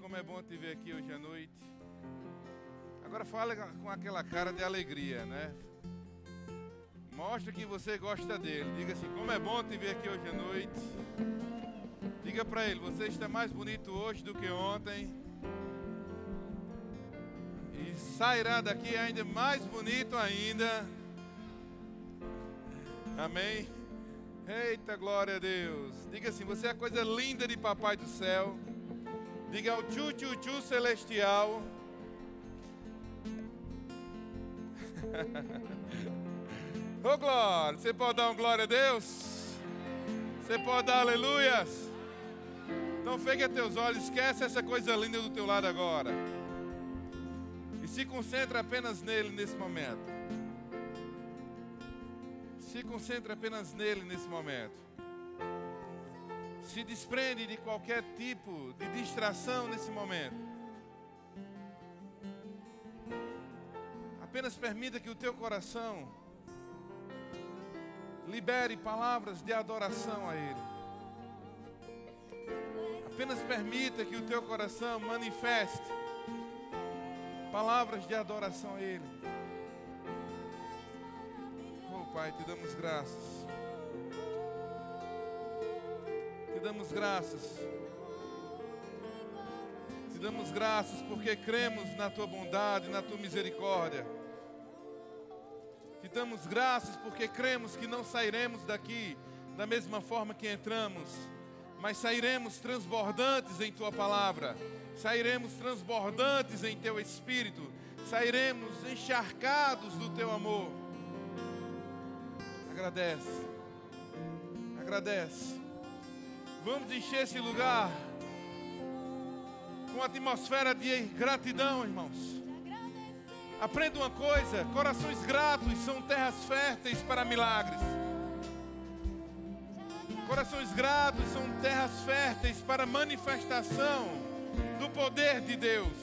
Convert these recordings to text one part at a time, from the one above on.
Como é bom te ver aqui hoje à noite. Agora fala com aquela cara de alegria, né? Mostra que você gosta dele. Diga assim: como é bom te ver aqui hoje à noite. Diga para ele: você está mais bonito hoje do que ontem. E sairá daqui ainda mais bonito ainda. Amém. Eita glória a Deus. Diga assim: você é a coisa linda de Papai do céu. Diga ao tchu tchu tchu celestial. Ô oh, glória, você pode dar um glória a Deus? Você pode dar aleluias? Então fecha teus olhos, esquece essa coisa linda do teu lado agora. E se concentra apenas nele nesse momento. Se concentra apenas nele nesse momento se desprende de qualquer tipo de distração nesse momento. Apenas permita que o teu coração libere palavras de adoração a Ele. Apenas permita que o teu coração manifeste palavras de adoração a Ele. Oh Pai, te damos graças. Damos graças. Te damos graças porque cremos na tua bondade, na tua misericórdia. Te damos graças porque cremos que não sairemos daqui da mesma forma que entramos, mas sairemos transbordantes em tua palavra, sairemos transbordantes em teu espírito, sairemos encharcados do teu amor. Agradece, agradece. Vamos encher esse lugar com atmosfera de gratidão, irmãos. Aprenda uma coisa: corações gratos são terras férteis para milagres. Corações gratos são terras férteis para manifestação do poder de Deus.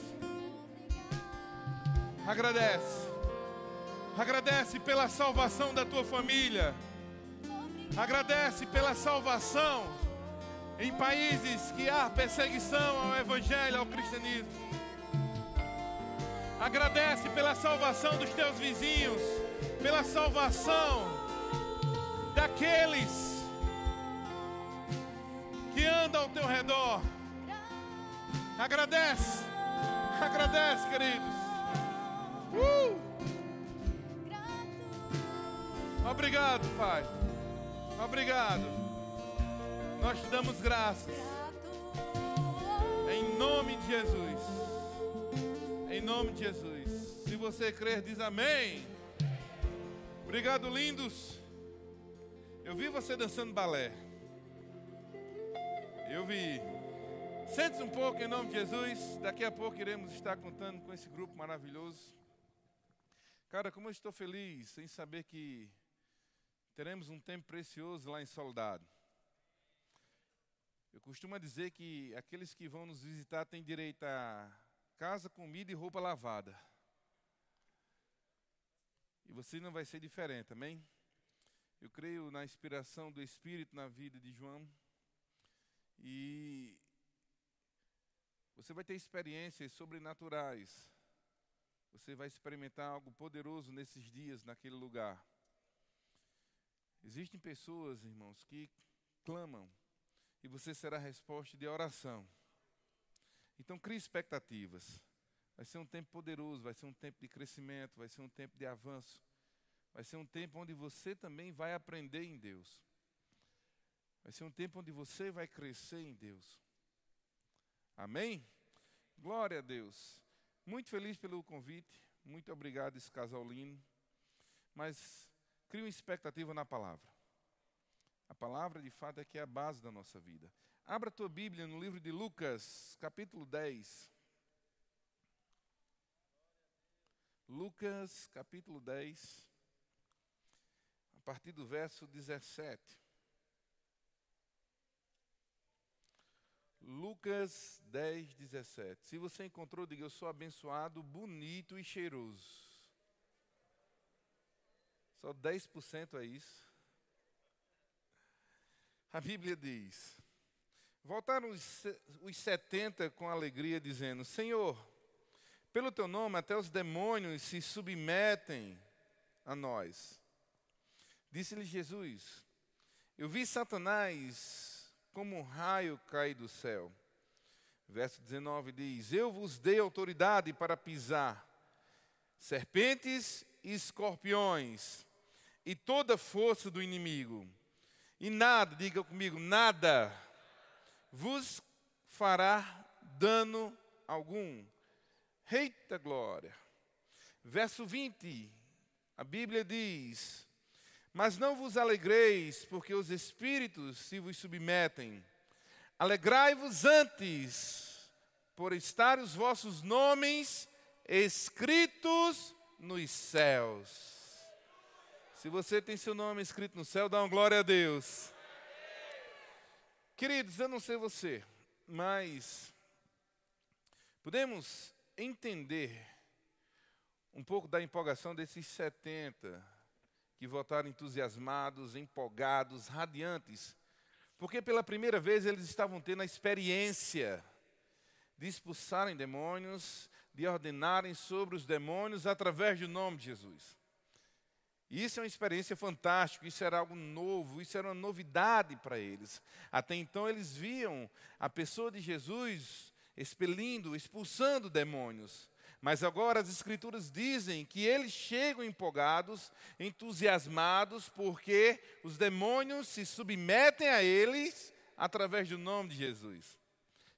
Agradece. Agradece pela salvação da tua família. Agradece pela salvação em países que há perseguição ao Evangelho, ao cristianismo. Agradece pela salvação dos teus vizinhos, pela salvação daqueles que andam ao teu redor. Agradece, agradece, queridos. Uh! Obrigado, Pai. Obrigado. Nós te damos graças. Em nome de Jesus. Em nome de Jesus. Se você crer, diz amém. Obrigado, lindos. Eu vi você dançando balé. Eu vi. Sente-se um pouco em nome de Jesus. Daqui a pouco iremos estar contando com esse grupo maravilhoso. Cara, como eu estou feliz em saber que teremos um tempo precioso lá em Soldado. Eu costumo dizer que aqueles que vão nos visitar têm direito a casa, comida e roupa lavada. E você não vai ser diferente, amém? Eu creio na inspiração do Espírito na vida de João. E você vai ter experiências sobrenaturais. Você vai experimentar algo poderoso nesses dias, naquele lugar. Existem pessoas, irmãos, que clamam e você será a resposta de oração. Então crie expectativas. Vai ser um tempo poderoso, vai ser um tempo de crescimento, vai ser um tempo de avanço. Vai ser um tempo onde você também vai aprender em Deus. Vai ser um tempo onde você vai crescer em Deus. Amém? Glória a Deus. Muito feliz pelo convite. Muito obrigado, esse casal lindo. Mas crie uma expectativa na palavra. A palavra, de fato, é que é a base da nossa vida. Abra a tua Bíblia no livro de Lucas, capítulo 10. Lucas, capítulo 10, a partir do verso 17. Lucas 10, 17. Se você encontrou, diga: Eu sou abençoado, bonito e cheiroso. Só 10% é isso. A Bíblia diz: Voltaram os, os 70 com alegria, dizendo: Senhor, pelo teu nome até os demônios se submetem a nós. Disse-lhe Jesus: Eu vi Satanás como um raio cair do céu. Verso 19 diz: Eu vos dei autoridade para pisar serpentes e escorpiões e toda força do inimigo. E nada, diga comigo, nada vos fará dano algum. Eita glória. Verso 20, a Bíblia diz: Mas não vos alegreis, porque os espíritos se vos submetem. Alegrai-vos antes, por estar os vossos nomes escritos nos céus. Se você tem seu nome escrito no céu, dá uma glória a Deus. Queridos, eu não sei você, mas podemos entender um pouco da empolgação desses 70 que votaram entusiasmados, empolgados, radiantes, porque pela primeira vez eles estavam tendo a experiência de expulsarem demônios, de ordenarem sobre os demônios através do nome de Jesus. Isso é uma experiência fantástica, isso era algo novo, isso era uma novidade para eles. Até então eles viam a pessoa de Jesus expelindo, expulsando demônios. Mas agora as Escrituras dizem que eles chegam empolgados, entusiasmados, porque os demônios se submetem a eles através do nome de Jesus.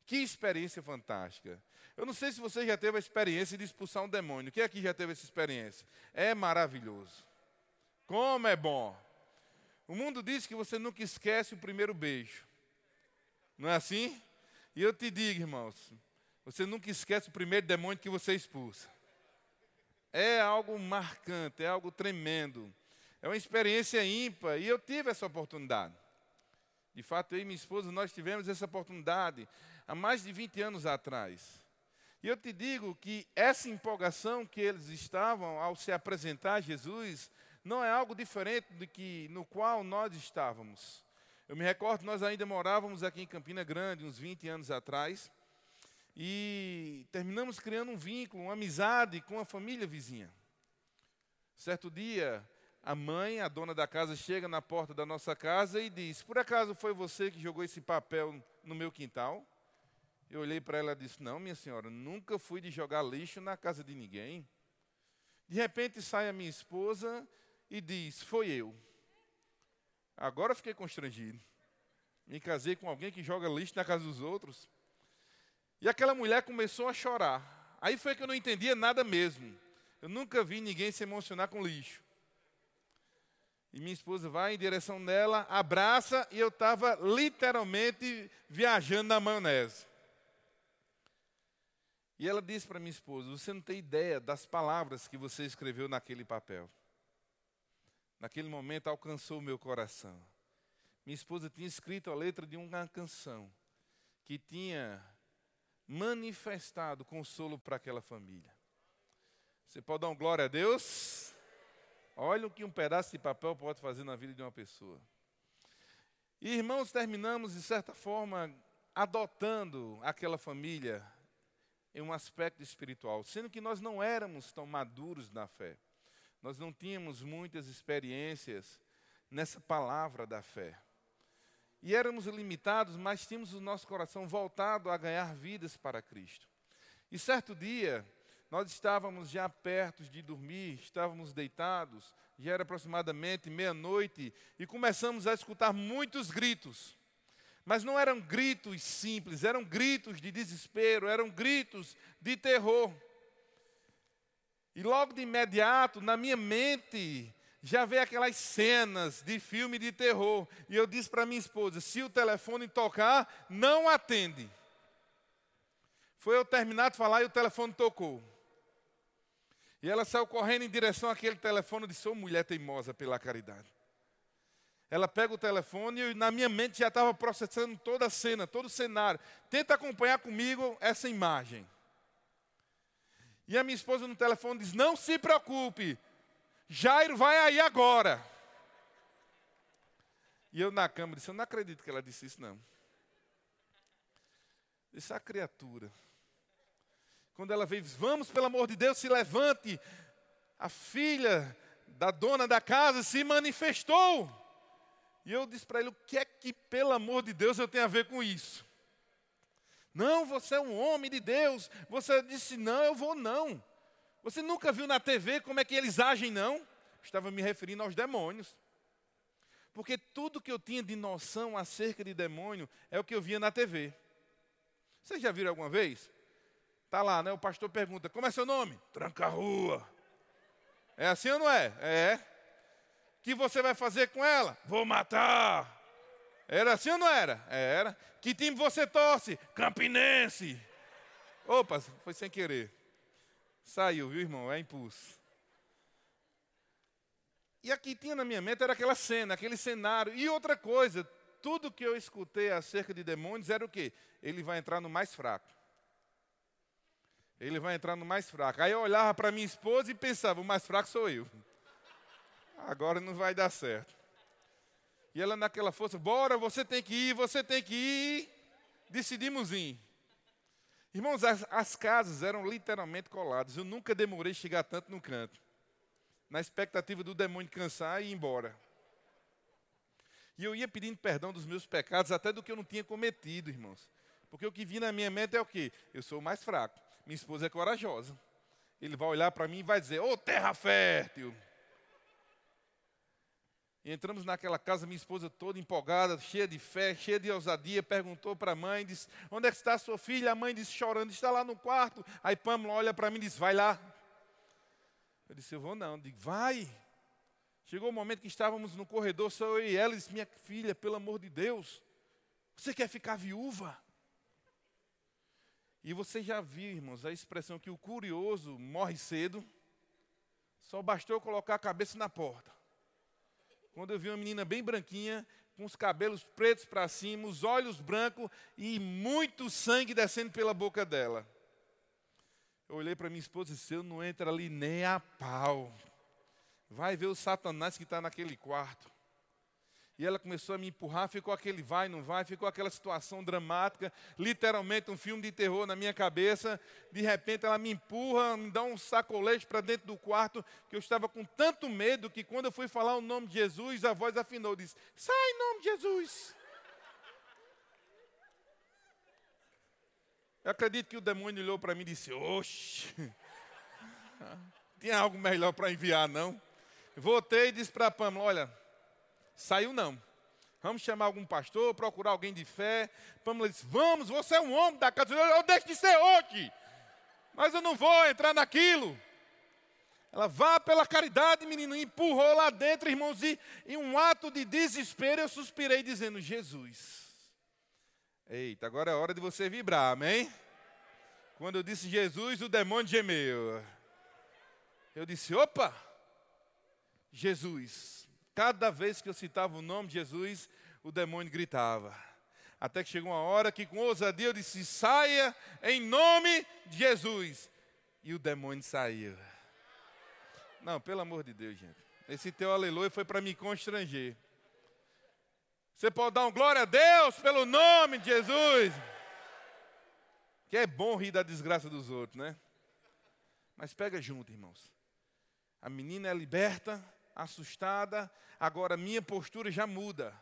Que experiência fantástica. Eu não sei se você já teve a experiência de expulsar um demônio. Quem aqui já teve essa experiência? É maravilhoso. Como é bom. O mundo diz que você nunca esquece o primeiro beijo. Não é assim? E eu te digo, irmãos, você nunca esquece o primeiro demônio que você expulsa. É algo marcante, é algo tremendo. É uma experiência ímpar e eu tive essa oportunidade. De fato, eu e minha esposa, nós tivemos essa oportunidade há mais de 20 anos atrás. E eu te digo que essa empolgação que eles estavam ao se apresentar a Jesus não é algo diferente do que no qual nós estávamos. Eu me recordo, nós ainda morávamos aqui em Campina Grande, uns 20 anos atrás, e terminamos criando um vínculo, uma amizade com a família vizinha. Certo dia, a mãe, a dona da casa, chega na porta da nossa casa e diz: Por acaso foi você que jogou esse papel no meu quintal? Eu olhei para ela e disse: Não, minha senhora, nunca fui de jogar lixo na casa de ninguém. De repente sai a minha esposa e diz: Foi eu. Agora fiquei constrangido. Me casei com alguém que joga lixo na casa dos outros. E aquela mulher começou a chorar. Aí foi que eu não entendia nada mesmo. Eu nunca vi ninguém se emocionar com lixo. E minha esposa vai em direção dela, abraça, e eu estava literalmente viajando na maionese. E ela disse para minha esposa: Você não tem ideia das palavras que você escreveu naquele papel naquele momento alcançou o meu coração. Minha esposa tinha escrito a letra de uma canção que tinha manifestado consolo para aquela família. Você pode dar um glória a Deus? Olha o que um pedaço de papel pode fazer na vida de uma pessoa. E irmãos, terminamos de certa forma adotando aquela família em um aspecto espiritual, sendo que nós não éramos tão maduros na fé. Nós não tínhamos muitas experiências nessa palavra da fé. E éramos limitados, mas tínhamos o nosso coração voltado a ganhar vidas para Cristo. E certo dia, nós estávamos já perto de dormir, estávamos deitados, já era aproximadamente meia-noite, e começamos a escutar muitos gritos. Mas não eram gritos simples, eram gritos de desespero, eram gritos de terror. E logo de imediato, na minha mente, já veio aquelas cenas de filme de terror. E eu disse para minha esposa: se o telefone tocar, não atende. Foi eu terminar de falar e o telefone tocou. E ela saiu correndo em direção àquele telefone e disse: mulher teimosa pela caridade. Ela pega o telefone e na minha mente já estava processando toda a cena, todo o cenário. Tenta acompanhar comigo essa imagem. E a minha esposa no telefone diz: Não se preocupe, Jairo vai aí agora. E eu na cama disse: Eu não acredito que ela disse isso, não. Essa criatura. Quando ela veio, vamos, pelo amor de Deus, se levante. A filha da dona da casa se manifestou. E eu disse para ele: o que é que, pelo amor de Deus, eu tenho a ver com isso? Não, você é um homem de Deus. Você disse: não, eu vou não. Você nunca viu na TV como é que eles agem, não? Estava me referindo aos demônios. Porque tudo que eu tinha de noção acerca de demônio é o que eu via na TV. Vocês já viram alguma vez? Tá lá, né? O pastor pergunta: Como é seu nome? Tranca rua. É assim ou não é? É. Que você vai fazer com ela? Vou matar. Era assim ou não era? Era. Que time você torce? Campinense. Opa, foi sem querer. Saiu, viu, irmão? É impulso. E aqui tinha na minha mente era aquela cena, aquele cenário. E outra coisa, tudo que eu escutei acerca de demônios era o quê? Ele vai entrar no mais fraco. Ele vai entrar no mais fraco. Aí eu olhava para minha esposa e pensava, o mais fraco sou eu. Agora não vai dar certo. E ela naquela força, bora, você tem que ir, você tem que ir. Decidimos ir. Irmãos, as, as casas eram literalmente coladas. Eu nunca demorei chegar tanto no canto na expectativa do demônio cansar e ir embora. E eu ia pedindo perdão dos meus pecados, até do que eu não tinha cometido, irmãos. Porque o que vinha na minha mente é o quê? Eu sou o mais fraco. Minha esposa é corajosa. Ele vai olhar para mim e vai dizer: Ô oh, terra fértil! Entramos naquela casa, minha esposa toda empolgada, cheia de fé, cheia de ousadia, perguntou para a mãe, disse, onde é que está a sua filha? A mãe disse, chorando, está lá no quarto. Aí Pamela olha para mim e diz, vai lá. Eu disse, eu vou não. Eu digo, vai. Chegou o momento que estávamos no corredor, só eu e ela, disse, minha filha, pelo amor de Deus, você quer ficar viúva? E você já viu, irmãos, a expressão que o curioso morre cedo, só bastou colocar a cabeça na porta. Quando eu vi uma menina bem branquinha, com os cabelos pretos para cima, os olhos brancos e muito sangue descendo pela boca dela. Eu olhei para minha esposa e disse: Eu não entro ali nem a pau. Vai ver o Satanás que está naquele quarto. E ela começou a me empurrar, ficou aquele vai, não vai, ficou aquela situação dramática, literalmente um filme de terror na minha cabeça. De repente ela me empurra, me dá um sacolete para dentro do quarto, que eu estava com tanto medo que quando eu fui falar o nome de Jesus, a voz afinou, disse: Sai em nome de Jesus. Eu acredito que o demônio olhou para mim e disse: Oxe, tinha algo melhor para enviar, não? Voltei e disse para a Pamela: Olha, saiu não. Vamos chamar algum pastor, procurar alguém de fé. Pamela disse: Vamos, você é um homem da casa. Eu, deixo de ser hoje, mas eu não vou entrar naquilo. Ela vá pela caridade, menino, empurrou lá dentro, irmãos, e em um ato de desespero eu suspirei, dizendo: Jesus. Eita, agora é hora de você vibrar, amém? Quando eu disse Jesus, o demônio gemeu. Eu disse: opa, Jesus. Cada vez que eu citava o nome de Jesus, o demônio gritava. Até que chegou uma hora que, com ousadia, eu disse: saia em nome de Jesus. E o demônio saiu. Não, pelo amor de Deus, gente. Esse teu aleluia foi para me constranger. Você pode dar um glória a Deus pelo nome de Jesus. Que é bom rir da desgraça dos outros, né? Mas pega junto, irmãos. A menina é liberta, assustada, agora minha postura já muda.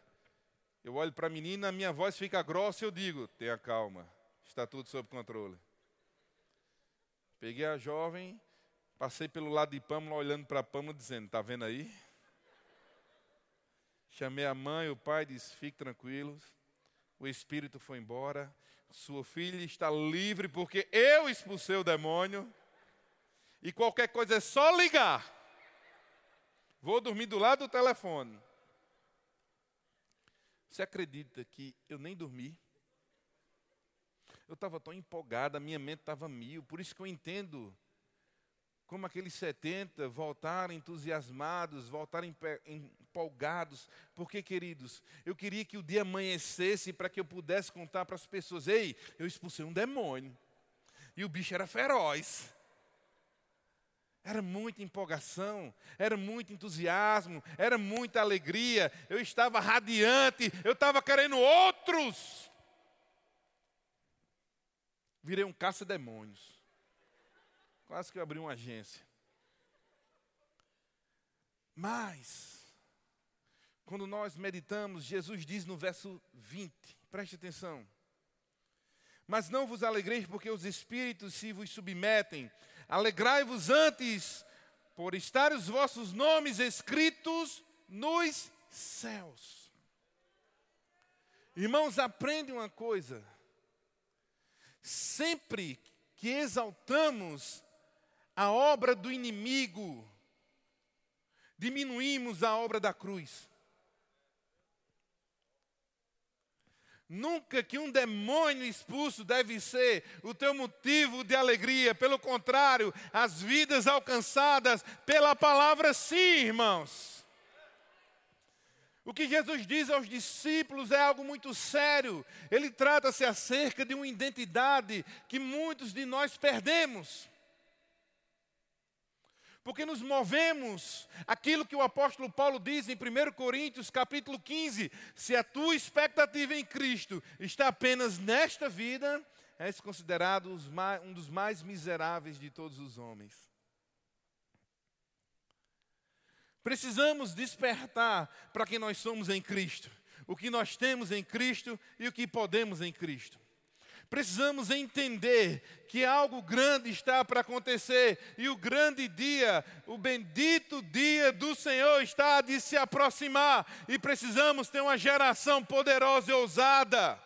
Eu olho para a menina, a minha voz fica grossa e eu digo: tenha calma, está tudo sob controle. Peguei a jovem, passei pelo lado de Pâmela, olhando para Pâmela, dizendo: está vendo aí? Chamei a mãe, o pai, disse: fique tranquilos. O espírito foi embora. Sua filha está livre porque eu expulsei o demônio. E qualquer coisa é só ligar. Vou dormir do lado do telefone. Você acredita que eu nem dormi? Eu estava tão empolgada, minha mente estava mil. Por isso que eu entendo como aqueles 70 voltaram entusiasmados, voltaram empolgados. Porque, queridos, eu queria que o dia amanhecesse para que eu pudesse contar para as pessoas: ei, eu expulsei um demônio. E o bicho era feroz. Era muita empolgação, era muito entusiasmo, era muita alegria. Eu estava radiante, eu estava querendo outros. Virei um caça-demônios. Quase que eu abri uma agência. Mas, quando nós meditamos, Jesus diz no verso 20, preste atenção. Mas não vos alegreis porque os espíritos se vos submetem. Alegrai-vos antes por estar os vossos nomes escritos nos céus. Irmãos, aprende uma coisa. Sempre que exaltamos a obra do inimigo, diminuímos a obra da cruz. Nunca que um demônio expulso deve ser o teu motivo de alegria. Pelo contrário, as vidas alcançadas pela palavra, sim, irmãos. O que Jesus diz aos discípulos é algo muito sério. Ele trata-se acerca de uma identidade que muitos de nós perdemos porque nos movemos aquilo que o apóstolo Paulo diz em 1 Coríntios, capítulo 15: se a tua expectativa em Cristo está apenas nesta vida, és considerado um dos mais miseráveis de todos os homens. Precisamos despertar para quem nós somos em Cristo, o que nós temos em Cristo e o que podemos em Cristo. Precisamos entender que algo grande está para acontecer e o grande dia, o bendito dia do Senhor está de se aproximar e precisamos ter uma geração poderosa e ousada.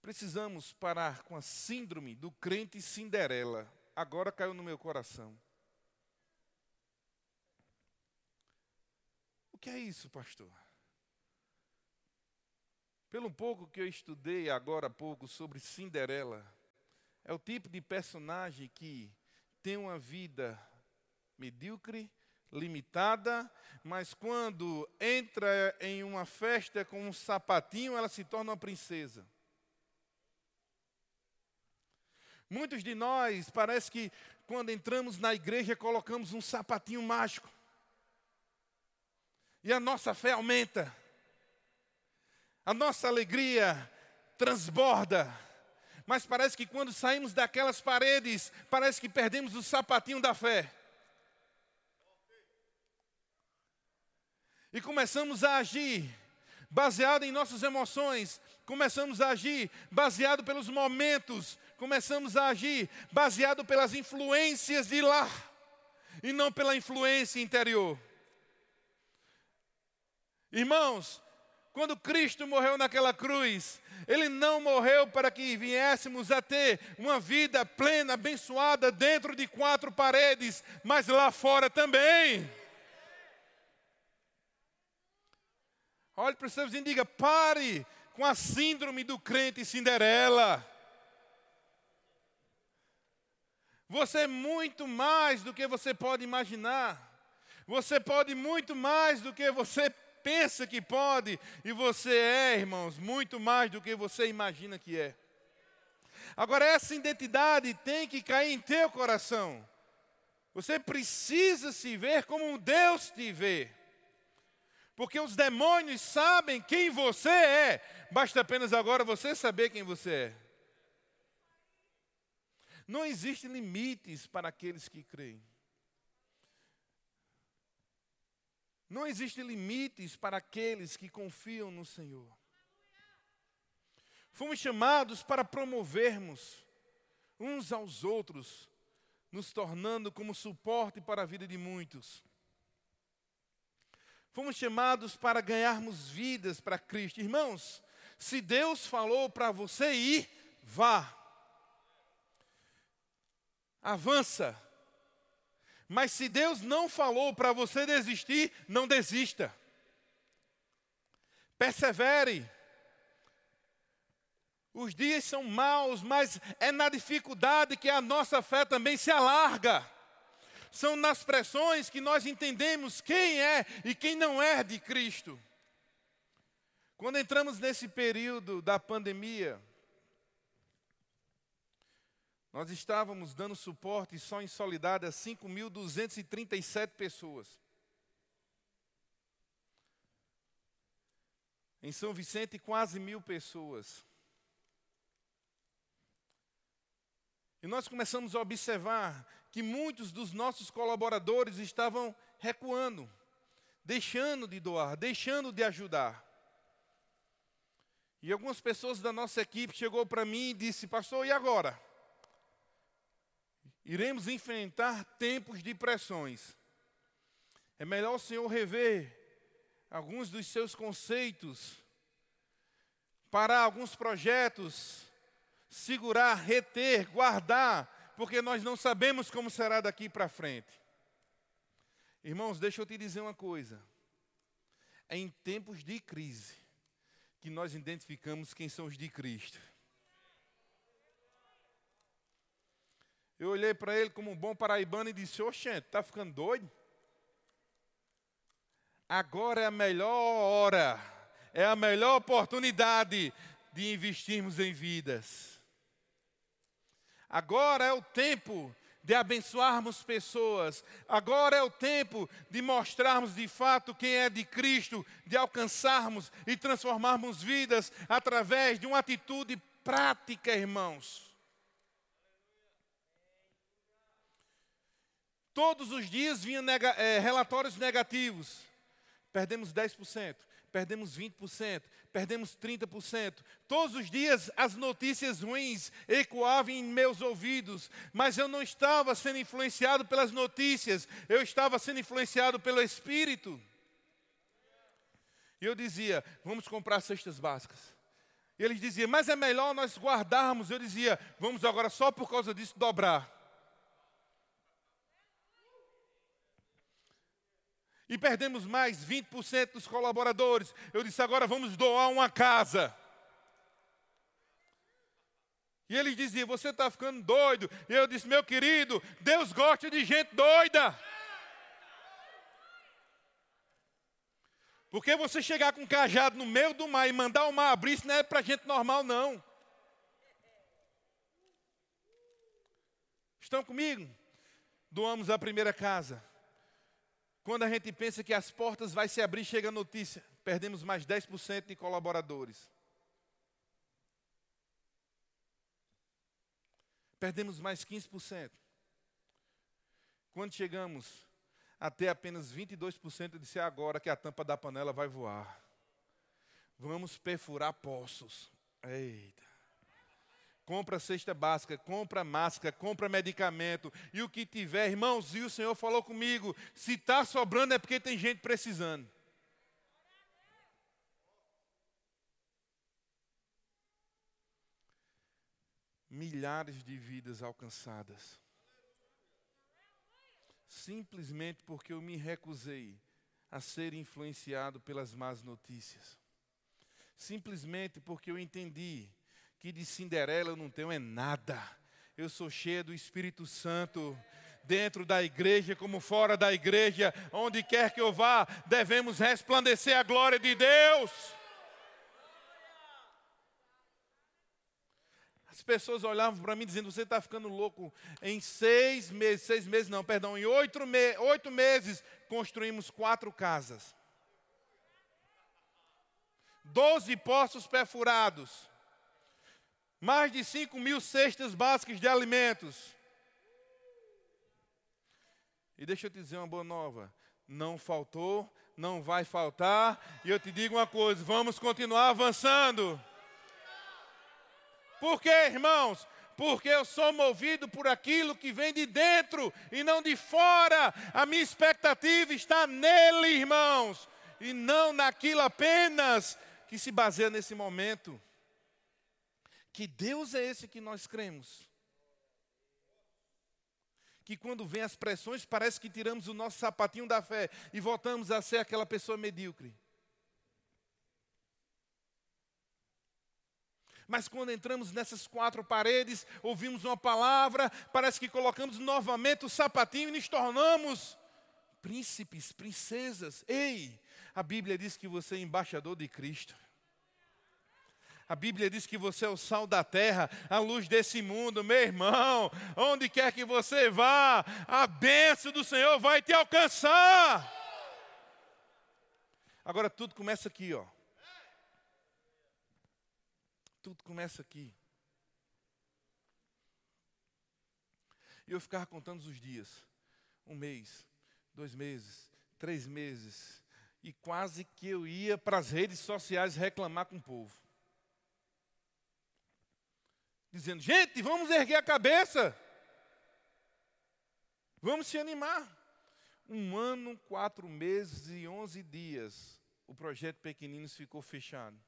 Precisamos parar com a síndrome do crente Cinderela. Agora caiu no meu coração. O que é isso, pastor? Pelo pouco que eu estudei agora há pouco sobre Cinderela, é o tipo de personagem que tem uma vida medíocre, limitada, mas quando entra em uma festa com um sapatinho, ela se torna uma princesa. Muitos de nós, parece que quando entramos na igreja, colocamos um sapatinho mágico. E a nossa fé aumenta a nossa alegria transborda. Mas parece que quando saímos daquelas paredes, parece que perdemos o sapatinho da fé. E começamos a agir baseado em nossas emoções, começamos a agir baseado pelos momentos, começamos a agir baseado pelas influências de lá e não pela influência interior. Irmãos, quando Cristo morreu naquela cruz, Ele não morreu para que viéssemos a ter uma vida plena, abençoada dentro de quatro paredes, mas lá fora também. Olhe para os seus e diga: pare com a síndrome do crente Cinderela. Você é muito mais do que você pode imaginar. Você pode muito mais do que você pensa que pode, e você é, irmãos, muito mais do que você imagina que é. Agora, essa identidade tem que cair em teu coração. Você precisa se ver como Deus te vê. Porque os demônios sabem quem você é, basta apenas agora você saber quem você é. Não existem limites para aqueles que creem. Não existem limites para aqueles que confiam no Senhor. Fomos chamados para promovermos uns aos outros, nos tornando como suporte para a vida de muitos. Fomos chamados para ganharmos vidas para Cristo. Irmãos, se Deus falou para você ir, vá. Avança mas se Deus não falou para você desistir, não desista. Persevere. Os dias são maus, mas é na dificuldade que a nossa fé também se alarga. São nas pressões que nós entendemos quem é e quem não é de Cristo. Quando entramos nesse período da pandemia, nós estávamos dando suporte só em Solidade a 5.237 pessoas. Em São Vicente, quase mil pessoas. E nós começamos a observar que muitos dos nossos colaboradores estavam recuando, deixando de doar, deixando de ajudar. E algumas pessoas da nossa equipe chegou para mim e disse: "Pastor, e agora? Iremos enfrentar tempos de pressões. É melhor o Senhor rever alguns dos seus conceitos, parar alguns projetos, segurar, reter, guardar, porque nós não sabemos como será daqui para frente. Irmãos, deixa eu te dizer uma coisa. É em tempos de crise que nós identificamos quem são os de Cristo. Eu olhei para ele como um bom paraibano e disse: Oxente, está ficando doido? Agora é a melhor hora, é a melhor oportunidade de investirmos em vidas. Agora é o tempo de abençoarmos pessoas. Agora é o tempo de mostrarmos de fato quem é de Cristo, de alcançarmos e transformarmos vidas através de uma atitude prática, irmãos. Todos os dias vinham nega, é, relatórios negativos. Perdemos 10%, perdemos 20%, perdemos 30%. Todos os dias as notícias ruins ecoavam em meus ouvidos, mas eu não estava sendo influenciado pelas notícias, eu estava sendo influenciado pelo Espírito. E eu dizia: vamos comprar cestas básicas. E eles diziam: mas é melhor nós guardarmos. Eu dizia: vamos agora só por causa disso dobrar. E perdemos mais 20% dos colaboradores. Eu disse: agora vamos doar uma casa. E eles diziam: Você está ficando doido. E eu disse: Meu querido, Deus gosta de gente doida. Porque você chegar com um cajado no meio do mar e mandar o mar abrir, isso não é para gente normal, não. Estão comigo? Doamos a primeira casa. Quando a gente pensa que as portas vai se abrir, chega a notícia, perdemos mais 10% de colaboradores. Perdemos mais 15%. Quando chegamos até apenas 22%, eu disse é agora que a tampa da panela vai voar. Vamos perfurar poços. Eita compra cesta básica, compra máscara, compra medicamento e o que tiver, irmãos, e o Senhor falou comigo: se está sobrando é porque tem gente precisando. Milhares de vidas alcançadas. Simplesmente porque eu me recusei a ser influenciado pelas más notícias. Simplesmente porque eu entendi que de Cinderela eu não tenho é nada. Eu sou cheia do Espírito Santo. Dentro da igreja, como fora da igreja, onde quer que eu vá, devemos resplandecer a glória de Deus. As pessoas olhavam para mim dizendo: Você está ficando louco. Em seis meses, seis meses não, perdão, em oito, me oito meses, construímos quatro casas, doze poços perfurados, mais de 5 mil cestas básicas de alimentos. E deixa eu te dizer uma boa nova: não faltou, não vai faltar, e eu te digo uma coisa: vamos continuar avançando. Por quê, irmãos? Porque eu sou movido por aquilo que vem de dentro e não de fora. A minha expectativa está nele, irmãos, e não naquilo apenas que se baseia nesse momento. Que Deus é esse que nós cremos. Que quando vem as pressões, parece que tiramos o nosso sapatinho da fé e voltamos a ser aquela pessoa medíocre. Mas quando entramos nessas quatro paredes, ouvimos uma palavra, parece que colocamos novamente o sapatinho e nos tornamos príncipes, princesas. Ei, a Bíblia diz que você é embaixador de Cristo. A Bíblia diz que você é o sal da terra, a luz desse mundo, meu irmão. Onde quer que você vá, a bênção do Senhor vai te alcançar. Agora tudo começa aqui, ó. Tudo começa aqui. E eu ficava contando os dias. Um mês, dois meses, três meses. E quase que eu ia para as redes sociais reclamar com o povo. Dizendo, gente, vamos erguer a cabeça. Vamos se animar. Um ano, quatro meses e onze dias, o projeto Pequeninos ficou fechado.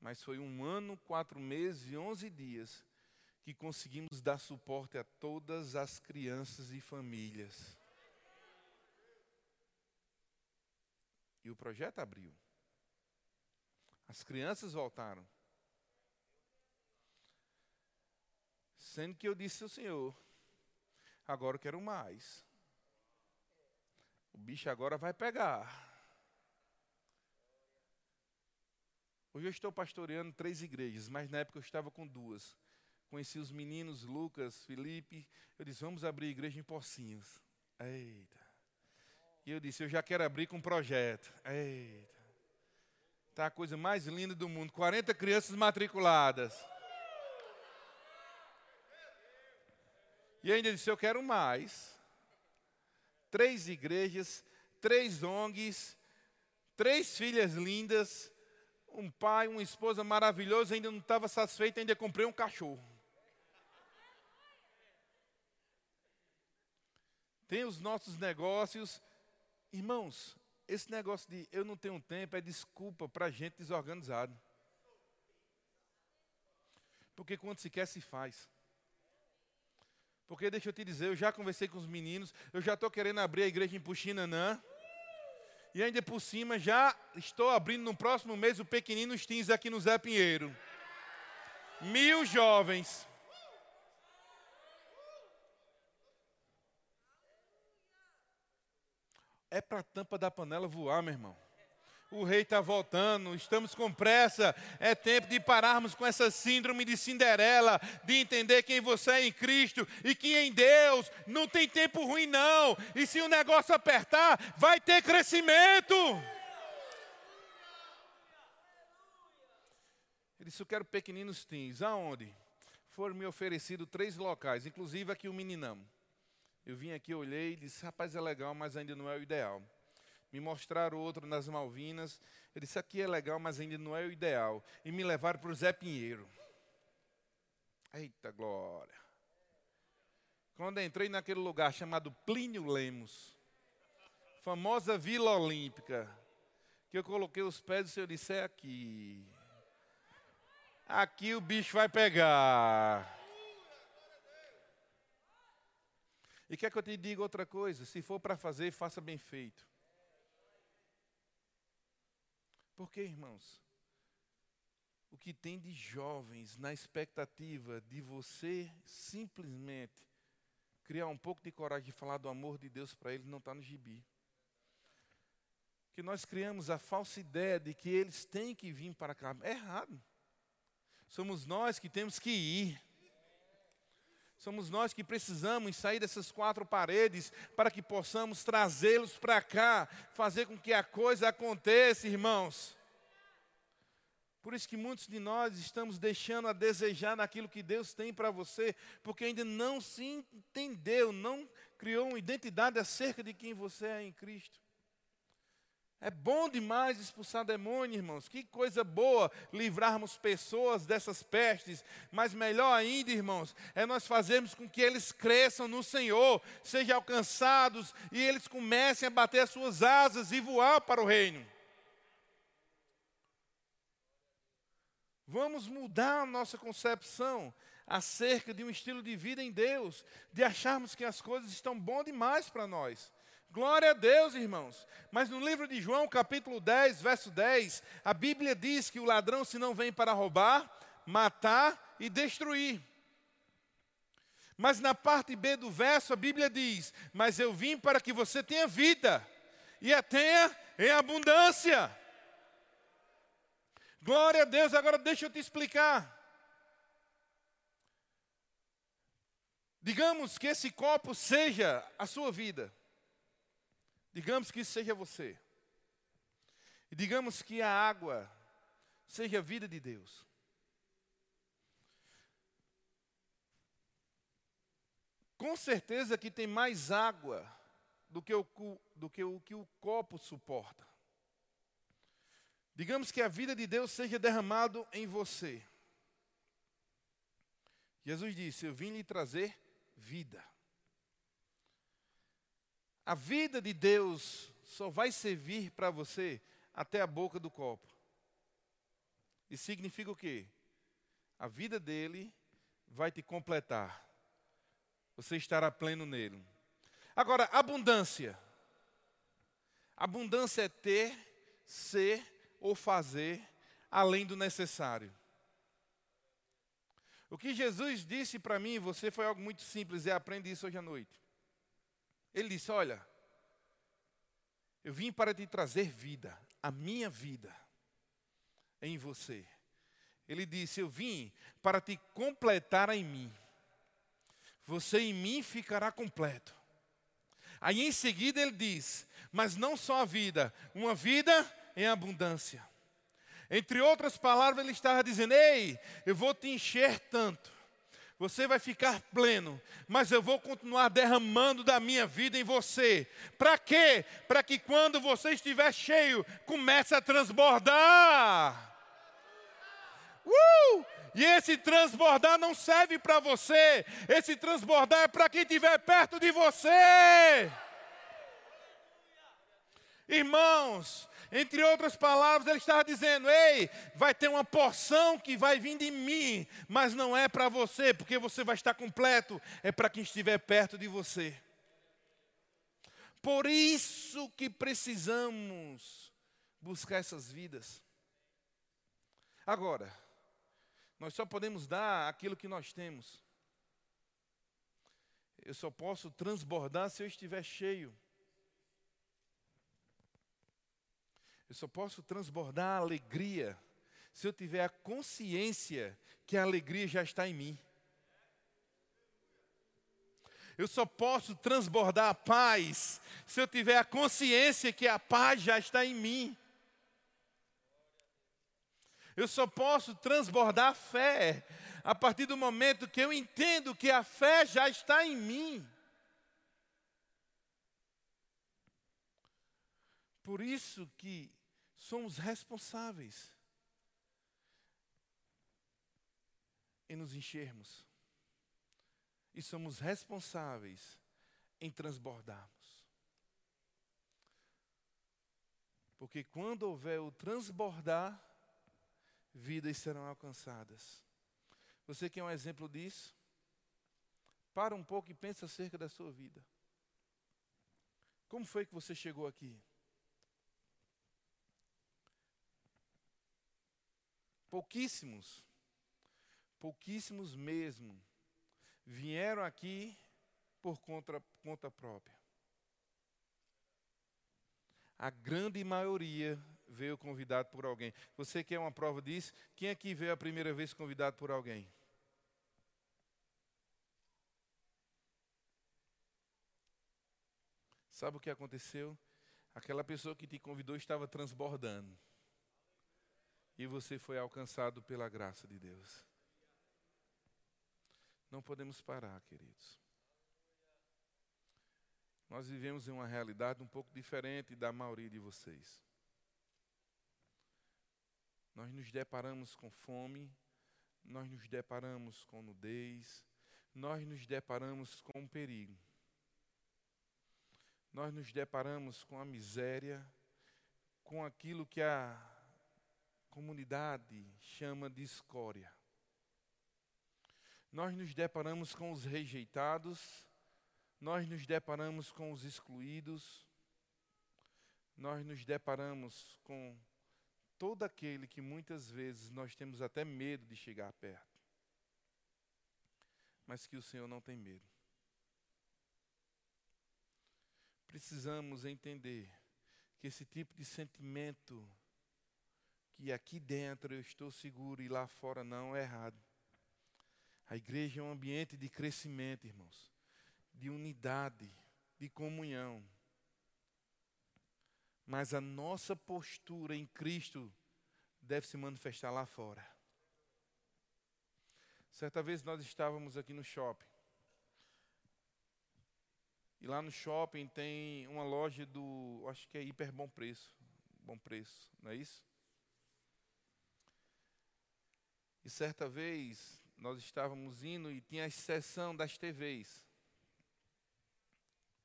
Mas foi um ano, quatro meses e onze dias que conseguimos dar suporte a todas as crianças e famílias. E o projeto abriu. As crianças voltaram. Sendo que eu disse ao Senhor: agora eu quero mais. O bicho agora vai pegar. Hoje eu estou pastoreando três igrejas, mas na época eu estava com duas conheci os meninos, Lucas, Felipe. Eu disse, vamos abrir igreja em Pocinhos. Eita. E eu disse, eu já quero abrir com um projeto. Eita. Tá a coisa mais linda do mundo. 40 crianças matriculadas. E ainda disse, eu quero mais. Três igrejas, três ONGs, três filhas lindas, um pai, uma esposa maravilhosa, ainda não estava satisfeito, ainda comprei um cachorro. tem os nossos negócios. Irmãos, esse negócio de eu não tenho tempo é desculpa para gente desorganizado. Porque quando se quer, se faz. Porque deixa eu te dizer, eu já conversei com os meninos, eu já estou querendo abrir a igreja em Puxinanã. E ainda por cima, já estou abrindo no próximo mês o Pequenino Teens aqui no Zé Pinheiro. Mil jovens. É para a tampa da panela voar, meu irmão. O rei está voltando, estamos com pressa. É tempo de pararmos com essa síndrome de Cinderela, de entender quem você é em Cristo e que em Deus não tem tempo ruim, não. E se o negócio apertar, vai ter crescimento. Ele disse: Eu quero pequeninos teens. Aonde? Foram me oferecidos três locais, inclusive aqui o Meninão. Eu vim aqui, olhei e disse: rapaz, é legal, mas ainda não é o ideal. Me mostraram outro nas Malvinas. Eu disse: aqui é legal, mas ainda não é o ideal. E me levaram para o Zé Pinheiro. Eita glória. Quando entrei naquele lugar chamado Plínio Lemos, famosa Vila Olímpica, que eu coloquei os pés e o Senhor disse: é aqui. Aqui o bicho vai pegar. E quer que eu te diga outra coisa? Se for para fazer, faça bem feito. Porque, irmãos, o que tem de jovens na expectativa de você simplesmente criar um pouco de coragem de falar do amor de Deus para eles não está no gibi. Que nós criamos a falsa ideia de que eles têm que vir para cá. É errado. Somos nós que temos que ir. Somos nós que precisamos sair dessas quatro paredes para que possamos trazê-los para cá, fazer com que a coisa aconteça, irmãos. Por isso que muitos de nós estamos deixando a desejar naquilo que Deus tem para você, porque ainda não se entendeu, não criou uma identidade acerca de quem você é em Cristo. É bom demais expulsar demônio, irmãos. Que coisa boa livrarmos pessoas dessas pestes. Mas melhor ainda, irmãos, é nós fazermos com que eles cresçam no Senhor, sejam alcançados e eles comecem a bater as suas asas e voar para o reino. Vamos mudar a nossa concepção acerca de um estilo de vida em Deus, de acharmos que as coisas estão bom demais para nós. Glória a Deus, irmãos. Mas no livro de João, capítulo 10, verso 10, a Bíblia diz que o ladrão se não vem para roubar, matar e destruir. Mas na parte B do verso, a Bíblia diz: Mas eu vim para que você tenha vida, e a tenha em abundância. Glória a Deus, agora deixa eu te explicar. Digamos que esse copo seja a sua vida. Digamos que isso seja você. E digamos que a água seja a vida de Deus. Com certeza que tem mais água do que o, do que o que o copo suporta. Digamos que a vida de Deus seja derramado em você. Jesus disse: Eu vim lhe trazer vida. A vida de Deus só vai servir para você até a boca do copo. Isso significa o quê? A vida dele vai te completar. Você estará pleno nele. Agora, abundância. Abundância é ter, ser ou fazer além do necessário. O que Jesus disse para mim e você foi algo muito simples, e aprende isso hoje à noite. Ele disse: Olha, eu vim para te trazer vida, a minha vida em você. Ele disse: Eu vim para te completar em mim. Você em mim ficará completo. Aí em seguida ele diz: Mas não só a vida, uma vida em abundância. Entre outras palavras, ele estava dizendo: Ei, eu vou te encher tanto, você vai ficar pleno, mas eu vou continuar derramando da minha vida em você. Para quê? Para que quando você estiver cheio, comece a transbordar. Uh! E esse transbordar não serve para você, esse transbordar é para quem estiver perto de você. Irmãos, entre outras palavras, ele estava dizendo: Ei, vai ter uma porção que vai vir de mim, mas não é para você, porque você vai estar completo, é para quem estiver perto de você. Por isso que precisamos buscar essas vidas. Agora, nós só podemos dar aquilo que nós temos. Eu só posso transbordar se eu estiver cheio. Eu só posso transbordar a alegria se eu tiver a consciência que a alegria já está em mim. Eu só posso transbordar a paz se eu tiver a consciência que a paz já está em mim. Eu só posso transbordar a fé a partir do momento que eu entendo que a fé já está em mim. Por isso que somos responsáveis em nos enchermos. E somos responsáveis em transbordarmos. Porque quando houver o transbordar, vidas serão alcançadas. Você quer um exemplo disso? Para um pouco e pensa acerca da sua vida. Como foi que você chegou aqui? Pouquíssimos, pouquíssimos mesmo, vieram aqui por conta, conta própria. A grande maioria veio convidado por alguém. Você quer uma prova disso? Quem aqui veio a primeira vez convidado por alguém? Sabe o que aconteceu? Aquela pessoa que te convidou estava transbordando e você foi alcançado pela graça de Deus. Não podemos parar, queridos. Nós vivemos em uma realidade um pouco diferente da maioria de vocês. Nós nos deparamos com fome, nós nos deparamos com nudez, nós nos deparamos com perigo. Nós nos deparamos com a miséria, com aquilo que a comunidade chama de escória. Nós nos deparamos com os rejeitados, nós nos deparamos com os excluídos, nós nos deparamos com todo aquele que muitas vezes nós temos até medo de chegar perto, mas que o Senhor não tem medo. Precisamos entender que esse tipo de sentimento que aqui dentro eu estou seguro e lá fora não é errado. A igreja é um ambiente de crescimento, irmãos, de unidade, de comunhão. Mas a nossa postura em Cristo deve se manifestar lá fora. Certa vez nós estávamos aqui no shopping. E lá no shopping tem uma loja do, acho que é hiper bom preço. Bom preço, não é isso? E certa vez nós estávamos indo e tinha a seção das TVs,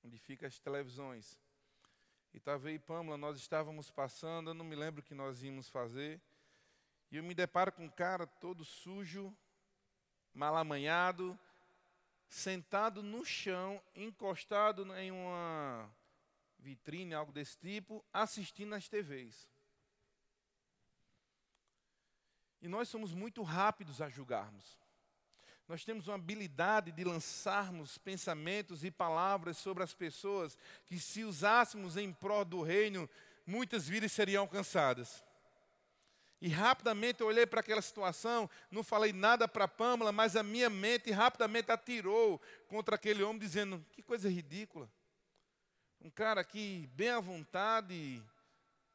onde ficam as televisões. E estava aí Pâmela, nós estávamos passando, eu não me lembro o que nós íamos fazer. E eu me deparo com um cara todo sujo, mal amanhado, sentado no chão, encostado em uma vitrine, algo desse tipo, assistindo às TVs. E nós somos muito rápidos a julgarmos. Nós temos uma habilidade de lançarmos pensamentos e palavras sobre as pessoas que, se usássemos em prol do reino, muitas vidas seriam alcançadas. E rapidamente eu olhei para aquela situação, não falei nada para Pâmela, mas a minha mente rapidamente atirou contra aquele homem, dizendo: que coisa ridícula. Um cara aqui, bem à vontade,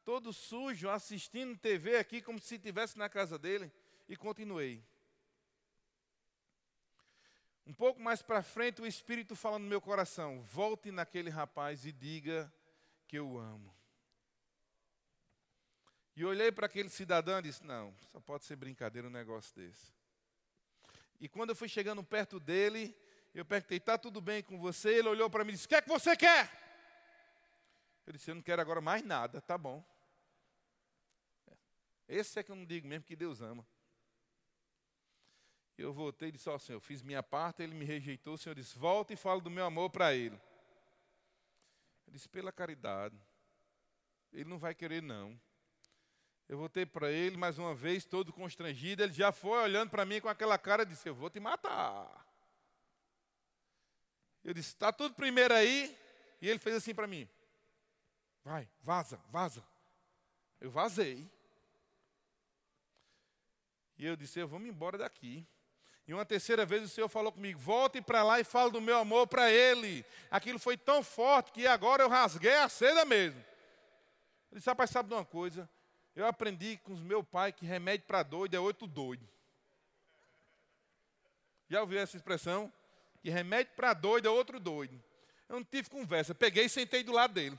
todo sujo, assistindo TV aqui, como se estivesse na casa dele. E continuei. Um pouco mais para frente, o Espírito fala no meu coração: volte naquele rapaz e diga que eu amo. E olhei para aquele cidadão e disse: Não, só pode ser brincadeira um negócio desse. E quando eu fui chegando perto dele, eu perguntei: Está tudo bem com você? Ele olhou para mim e disse: O que é que você quer? Eu disse: Eu não quero agora mais nada, tá bom. Esse é que eu não digo mesmo que Deus ama. Eu voltei e disse: Ó oh, Senhor, fiz minha parte, ele me rejeitou. O Senhor disse: Volta e fala do meu amor para ele. Eu disse: Pela caridade. Ele não vai querer, não. Eu voltei para ele mais uma vez, todo constrangido. Ele já foi olhando para mim com aquela cara e disse: Eu vou te matar. Eu disse: Está tudo primeiro aí. E ele fez assim para mim: Vai, vaza, vaza. Eu vazei. E eu disse: Eu vou me embora daqui. E uma terceira vez o Senhor falou comigo: volte para lá e fale do meu amor para ele. Aquilo foi tão forte que agora eu rasguei a seda mesmo. Eu disse: rapaz, sabe de uma coisa? Eu aprendi com os meu pai que remédio para doido é oito doido. Já ouviu essa expressão? Que remédio para doido é outro doido. Eu não tive conversa. Peguei e sentei do lado dele.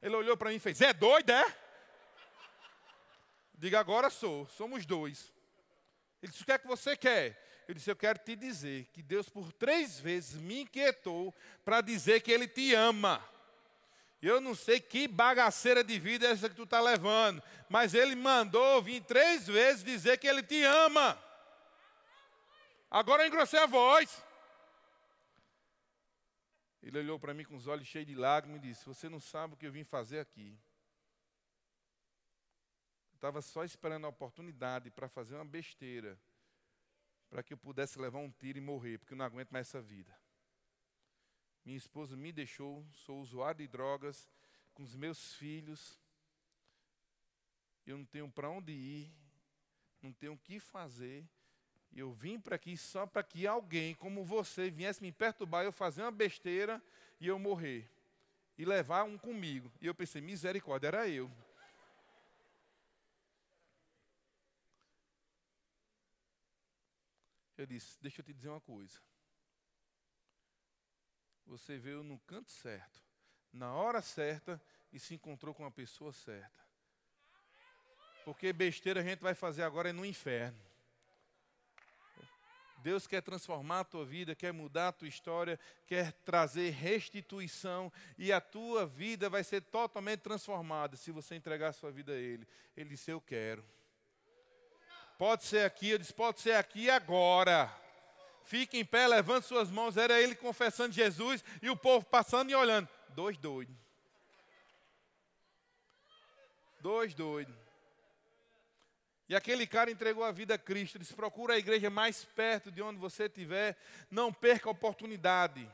Ele olhou para mim e fez: É doido, é? Diga agora sou. Somos dois. Ele disse: O que é que você quer? Eu disse: Eu quero te dizer que Deus, por três vezes, me inquietou para dizer que Ele te ama. Eu não sei que bagaceira de vida é essa que tu está levando, mas ele mandou vir três vezes dizer que ele te ama. Agora eu engrossei a voz. Ele olhou para mim com os olhos cheios de lágrimas e disse: Você não sabe o que eu vim fazer aqui. Estava só esperando a oportunidade para fazer uma besteira, para que eu pudesse levar um tiro e morrer, porque eu não aguento mais essa vida. Minha esposa me deixou, sou usuário de drogas, com os meus filhos. Eu não tenho para onde ir, não tenho o que fazer. Eu vim para aqui só para que alguém como você viesse me perturbar, eu fazer uma besteira e eu morrer. E levar um comigo. E eu pensei, misericórdia, era eu. Eu disse, deixa eu te dizer uma coisa você veio no canto certo, na hora certa e se encontrou com a pessoa certa. Porque besteira a gente vai fazer agora é no inferno. Deus quer transformar a tua vida, quer mudar a tua história, quer trazer restituição e a tua vida vai ser totalmente transformada se você entregar a sua vida a Ele. Ele disse: Eu quero. Pode ser aqui, eu disse: Pode ser aqui agora. Fique em pé, levante suas mãos. Era ele confessando Jesus e o povo passando e olhando. Dois doidos. Dois doidos. E aquele cara entregou a vida a Cristo. Disse: procura a igreja mais perto de onde você estiver. Não perca a oportunidade.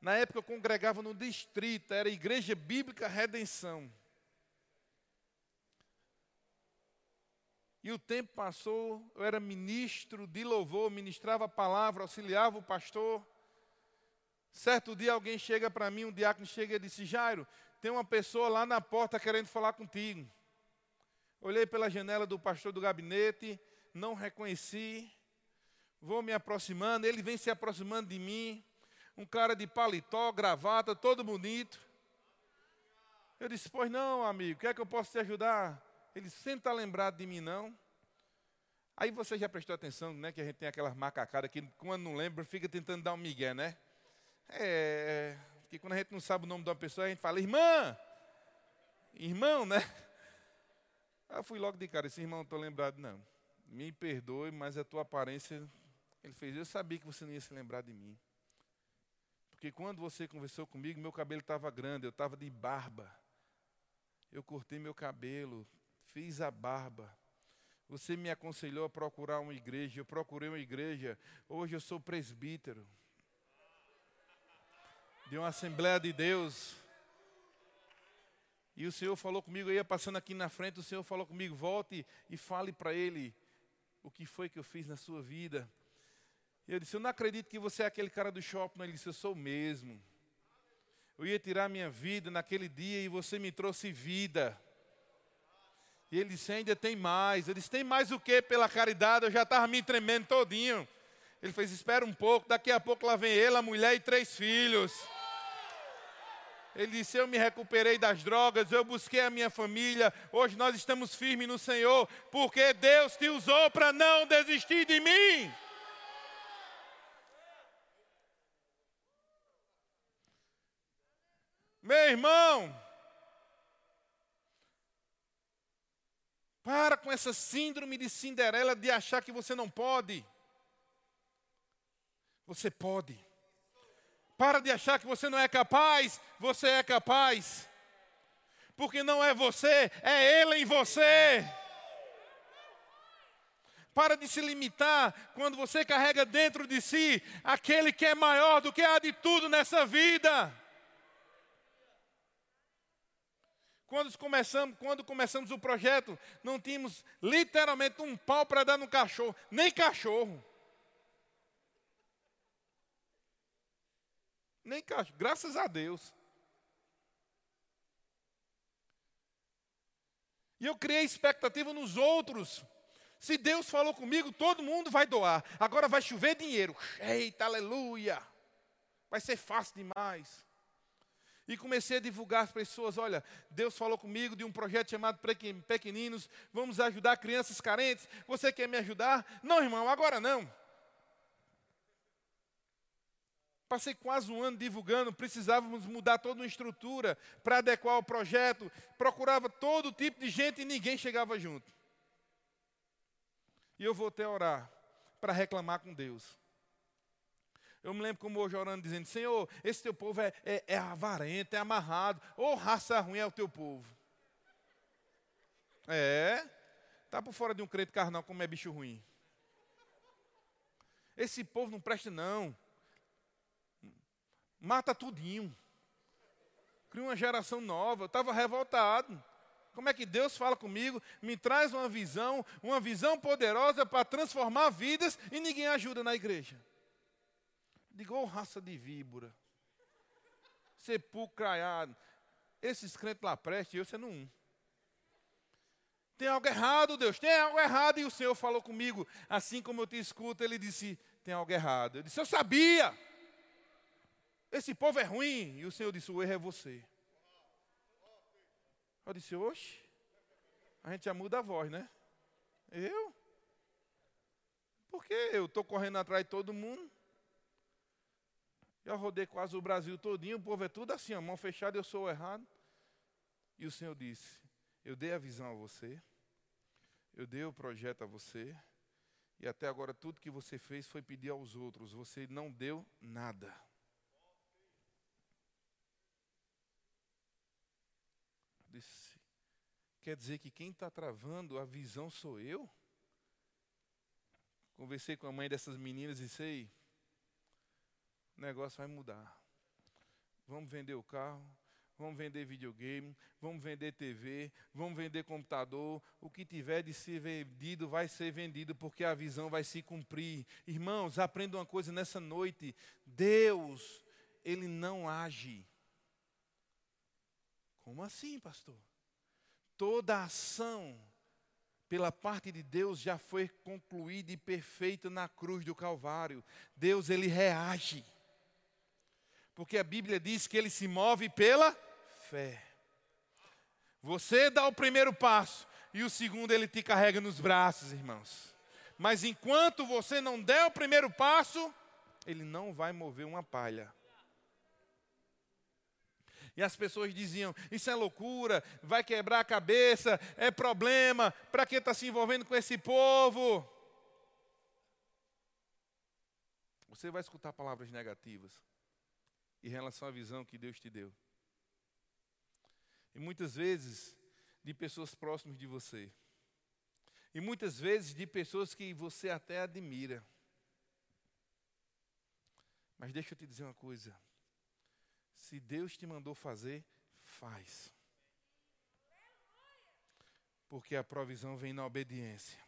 Na época eu congregava no distrito, era a Igreja Bíblica Redenção. E o tempo passou, eu era ministro de louvor, ministrava a palavra, auxiliava o pastor. Certo dia alguém chega para mim, um diácono chega e disse: Jairo, tem uma pessoa lá na porta querendo falar contigo. Olhei pela janela do pastor do gabinete, não reconheci. Vou me aproximando, ele vem se aproximando de mim. Um cara de paletó, gravata, todo bonito. Eu disse: Pois não, amigo, quer que eu possa te ajudar? Ele senta lembrado de mim, não. Aí você já prestou atenção, né? Que a gente tem aquelas macacadas que quando não lembra, fica tentando dar um migué, né? É, porque quando a gente não sabe o nome de uma pessoa, a gente fala, irmã, irmão, né? Aí eu fui logo de cara, esse irmão, não estou lembrado, não. Me perdoe, mas a tua aparência. Ele fez, eu sabia que você não ia se lembrar de mim. Porque quando você conversou comigo, meu cabelo estava grande, eu estava de barba. Eu cortei meu cabelo, fiz a barba. Você me aconselhou a procurar uma igreja, eu procurei uma igreja. Hoje eu sou presbítero de uma Assembleia de Deus. E o Senhor falou comigo, eu ia passando aqui na frente, o Senhor falou comigo, volte e fale para ele o que foi que eu fiz na sua vida. E eu disse, eu não acredito que você é aquele cara do shopping. Ele disse, eu sou mesmo. Eu ia tirar minha vida naquele dia e você me trouxe vida. E ele disse, ainda tem mais. Eu disse, tem mais o que pela caridade? Eu já estava me tremendo todinho. Ele fez, espera um pouco, daqui a pouco lá vem ele, a mulher e três filhos. Ele disse, eu me recuperei das drogas, eu busquei a minha família, hoje nós estamos firmes no Senhor, porque Deus te usou para não desistir de mim. Meu irmão, Para com essa síndrome de Cinderela de achar que você não pode. Você pode. Para de achar que você não é capaz, você é capaz. Porque não é você, é Ele em você. Para de se limitar quando você carrega dentro de si aquele que é maior do que há de tudo nessa vida. Quando começamos, quando começamos o projeto, não tínhamos literalmente um pau para dar no cachorro, nem cachorro. Nem cachorro, graças a Deus. E eu criei expectativa nos outros. Se Deus falou comigo, todo mundo vai doar. Agora vai chover dinheiro. Eita, aleluia. Vai ser fácil demais. E comecei a divulgar às pessoas: olha, Deus falou comigo de um projeto chamado Pequeninos, vamos ajudar crianças carentes. Você quer me ajudar? Não, irmão, agora não. Passei quase um ano divulgando, precisávamos mudar toda uma estrutura para adequar o projeto. Procurava todo tipo de gente e ninguém chegava junto. E eu voltei a orar para reclamar com Deus. Eu me lembro como hoje orando, dizendo: Senhor, esse teu povo é, é, é avarento, é amarrado, ou raça ruim é o teu povo. É, está por fora de um crente carnal como é bicho ruim. Esse povo não presta, não. Mata tudinho. Cria uma geração nova. Eu estava revoltado. Como é que Deus fala comigo? Me traz uma visão, uma visão poderosa para transformar vidas e ninguém ajuda na igreja. Oh, raça de víbora. Sepulcro craiado. Esses crentes lá prestem, eu sendo um. Tem algo errado, Deus, tem algo errado. E o Senhor falou comigo, assim como eu te escuto, ele disse: tem algo errado. Eu disse: eu sabia. Esse povo é ruim. E o Senhor disse: o erro é você. Eu disse: oxe, a gente já muda a voz, né? Eu? Porque eu estou correndo atrás de todo mundo. Eu rodei quase o Brasil todinho, o povo é tudo assim, a mão fechada, eu sou errado. E o Senhor disse: Eu dei a visão a você, eu dei o projeto a você, e até agora tudo que você fez foi pedir aos outros, você não deu nada. Disse, quer dizer que quem está travando a visão sou eu? Conversei com a mãe dessas meninas e sei, o negócio vai mudar. Vamos vender o carro, vamos vender videogame, vamos vender TV, vamos vender computador. O que tiver de ser vendido vai ser vendido, porque a visão vai se cumprir. Irmãos, aprenda uma coisa nessa noite: Deus, Ele não age. Como assim, pastor? Toda ação pela parte de Deus já foi concluída e perfeita na cruz do Calvário. Deus ele reage. Porque a Bíblia diz que ele se move pela fé. Você dá o primeiro passo e o segundo ele te carrega nos braços, irmãos. Mas enquanto você não der o primeiro passo, ele não vai mover uma palha. E as pessoas diziam: Isso é loucura, vai quebrar a cabeça, é problema, para que está se envolvendo com esse povo? Você vai escutar palavras negativas em relação à visão que Deus te deu. E muitas vezes de pessoas próximas de você. E muitas vezes de pessoas que você até admira. Mas deixa eu te dizer uma coisa. Se Deus te mandou fazer, faz. Porque a provisão vem na obediência.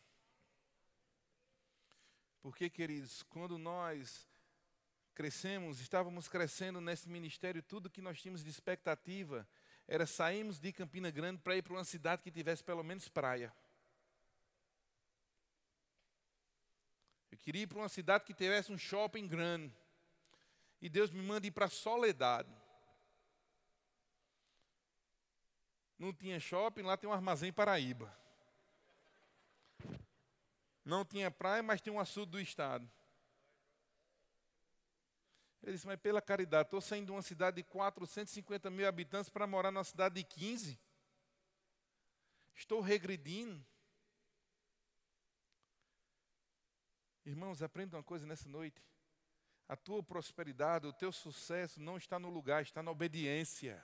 Porque, queridos, quando nós crescemos, estávamos crescendo nesse ministério, tudo que nós tínhamos de expectativa era sairmos de Campina Grande para ir para uma cidade que tivesse pelo menos praia. Eu queria ir para uma cidade que tivesse um shopping grande. E Deus me manda ir para Soledade. Não tinha shopping, lá tem um armazém Paraíba. Não tinha praia, mas tem um açude do estado. Ele disse, mas pela caridade, estou saindo de uma cidade de 450 mil habitantes para morar numa cidade de 15. Estou regredindo. Irmãos, aprenda uma coisa nessa noite. A tua prosperidade, o teu sucesso não está no lugar, está na obediência.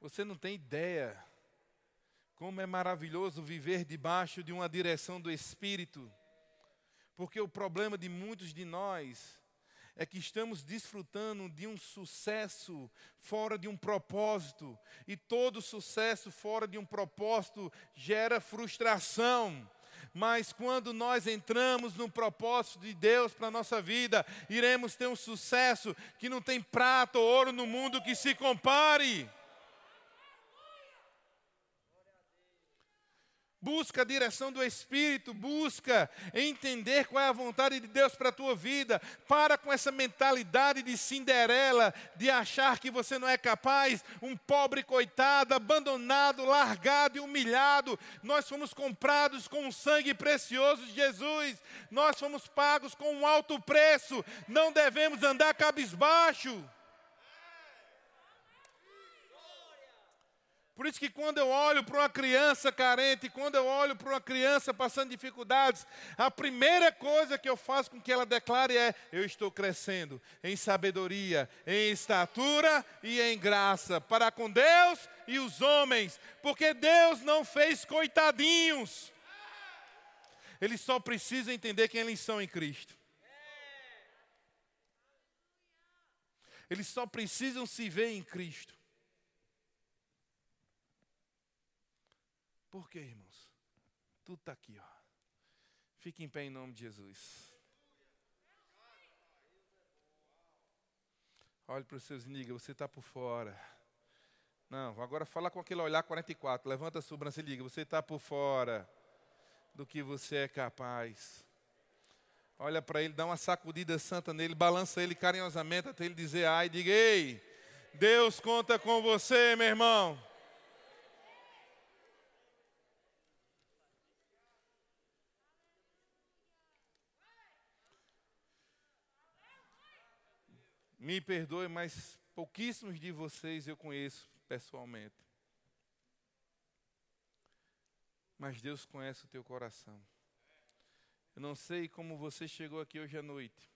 Você não tem ideia como é maravilhoso viver debaixo de uma direção do Espírito. Porque o problema de muitos de nós é que estamos desfrutando de um sucesso fora de um propósito, e todo sucesso fora de um propósito gera frustração. Mas quando nós entramos no propósito de Deus para a nossa vida, iremos ter um sucesso que não tem prata ou ouro no mundo que se compare. Busca a direção do Espírito, busca entender qual é a vontade de Deus para a tua vida. Para com essa mentalidade de Cinderela, de achar que você não é capaz, um pobre coitado, abandonado, largado e humilhado. Nós fomos comprados com o sangue precioso de Jesus, nós fomos pagos com um alto preço, não devemos andar cabisbaixo. Por isso que quando eu olho para uma criança carente, quando eu olho para uma criança passando dificuldades, a primeira coisa que eu faço com que ela declare é: eu estou crescendo em sabedoria, em estatura e em graça para com Deus e os homens, porque Deus não fez coitadinhos. Eles só precisam entender quem eles são em Cristo. Eles só precisam se ver em Cristo. Por quê, irmãos? Tudo está aqui, ó. Fique em pé em nome de Jesus. Olhe para os seus diga, você está por fora. Não, agora fala com aquele olhar 44. Levanta a sobrancelha e diga, você está por fora do que você é capaz. Olha para ele, dá uma sacudida santa nele, balança ele carinhosamente até ele dizer ai, diga, ei, Deus conta com você, meu irmão. Me perdoe, mas pouquíssimos de vocês eu conheço pessoalmente. Mas Deus conhece o teu coração. Eu não sei como você chegou aqui hoje à noite.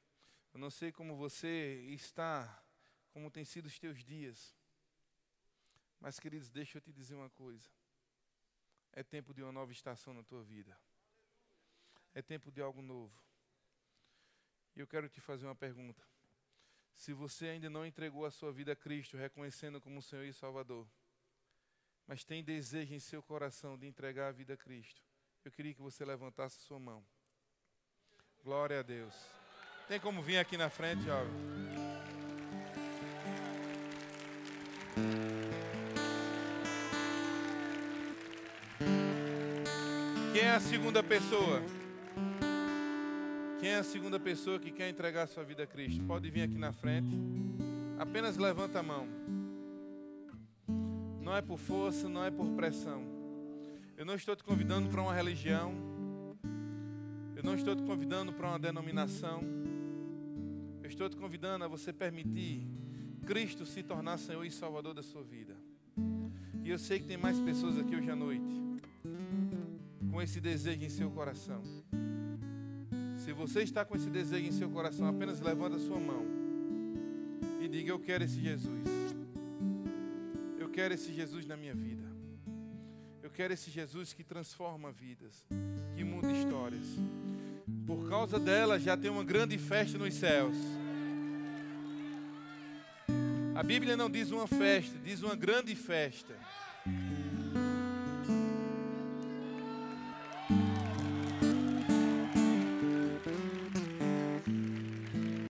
Eu não sei como você está, como tem sido os teus dias. Mas, queridos, deixa eu te dizer uma coisa. É tempo de uma nova estação na tua vida. É tempo de algo novo. E eu quero te fazer uma pergunta. Se você ainda não entregou a sua vida a Cristo, reconhecendo como Senhor e Salvador, mas tem desejo em seu coração de entregar a vida a Cristo, eu queria que você levantasse sua mão. Glória a Deus. Tem como vir aqui na frente, jovem? Quem é a segunda pessoa? Quem é a segunda pessoa que quer entregar sua vida a Cristo? Pode vir aqui na frente. Apenas levanta a mão. Não é por força, não é por pressão. Eu não estou te convidando para uma religião. Eu não estou te convidando para uma denominação. Eu estou te convidando a você permitir Cristo se tornar Senhor e Salvador da sua vida. E eu sei que tem mais pessoas aqui hoje à noite com esse desejo em seu coração. Se você está com esse desejo em seu coração, apenas levanta a sua mão e diga: Eu quero esse Jesus. Eu quero esse Jesus na minha vida. Eu quero esse Jesus que transforma vidas, que muda histórias. Por causa dela já tem uma grande festa nos céus. A Bíblia não diz uma festa, diz uma grande festa.